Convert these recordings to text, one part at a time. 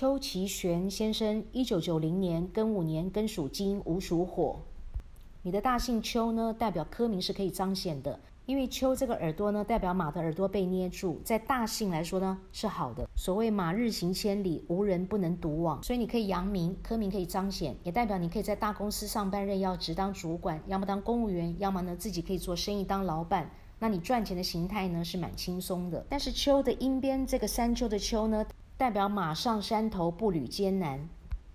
邱其玄先生，一九九零年庚午年庚属金，午属火。你的大姓邱呢，代表科名是可以彰显的，因为邱这个耳朵呢，代表马的耳朵被捏住，在大姓来说呢是好的。所谓马日行千里，无人不能独往，所以你可以扬名，科名可以彰显，也代表你可以在大公司上班任要职当主管，要么当公务员，要么呢自己可以做生意当老板。那你赚钱的形态呢是蛮轻松的。但是秋的阴边这个山丘的丘呢，代表马上山头步履艰难。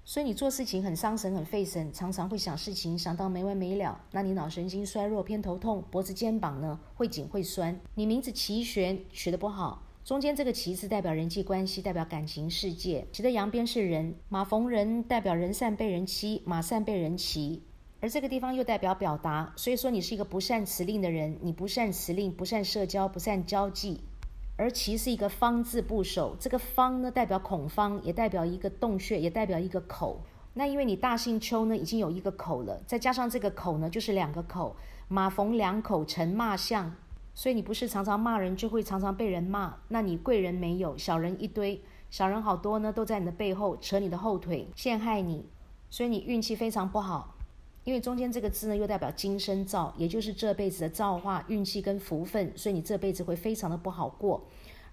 所以你做事情很伤神、很费神，常常会想事情想到没完没了。那你脑神经衰弱、偏头痛，脖子、肩膀呢会紧会酸。你名字齐玄取得不好，中间这个齐字代表人际关系，代表感情世界。齐的阳边是人，马逢人代表人善被人欺，马善被人骑。而这个地方又代表表达，所以说你是一个不善辞令的人，你不善辞令，不善社交，不善交际。而其是一个方字部首，这个方呢代表孔方，也代表一个洞穴，也代表一个口。那因为你大姓邱呢已经有一个口了，再加上这个口呢就是两个口，马逢两口成骂相，所以你不是常常骂人，就会常常被人骂。那你贵人没有，小人一堆，小人好多呢，都在你的背后扯你的后腿，陷害你，所以你运气非常不好。因为中间这个字呢，又代表今生造，也就是这辈子的造化、运气跟福分，所以你这辈子会非常的不好过。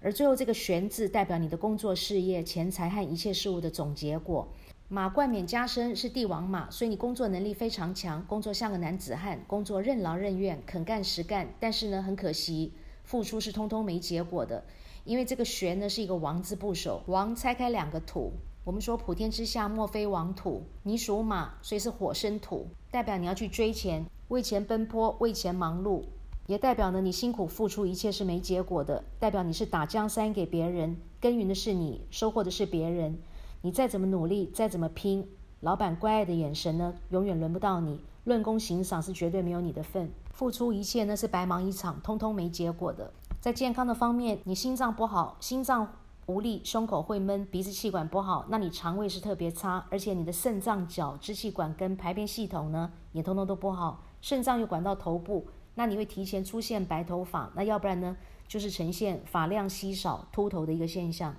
而最后这个玄字代表你的工作事业、钱财和一切事物的总结果。马冠冕加身是帝王马，所以你工作能力非常强，工作像个男子汉，工作任劳任怨，肯干实干。但是呢，很可惜，付出是通通没结果的。因为这个玄呢是一个王字部首，王拆开两个土。我们说普天之下莫非王土，你属马，所以是火生土，代表你要去追钱，为钱奔波，为钱忙碌，也代表呢你辛苦付出一切是没结果的，代表你是打江山给别人，耕耘的是你，收获的是别人，你再怎么努力，再怎么拼，老板关爱的眼神呢，永远轮不到你，论功行赏是绝对没有你的份，付出一切呢是白忙一场，通通没结果的。在健康的方面，你心脏不好，心脏。无力，胸口会闷，鼻子气管不好，那你肠胃是特别差，而且你的肾脏、脚、支气管跟排便系统呢，也通通都不好。肾脏又管到头部，那你会提前出现白头发，那要不然呢，就是呈现发量稀少、秃头的一个现象。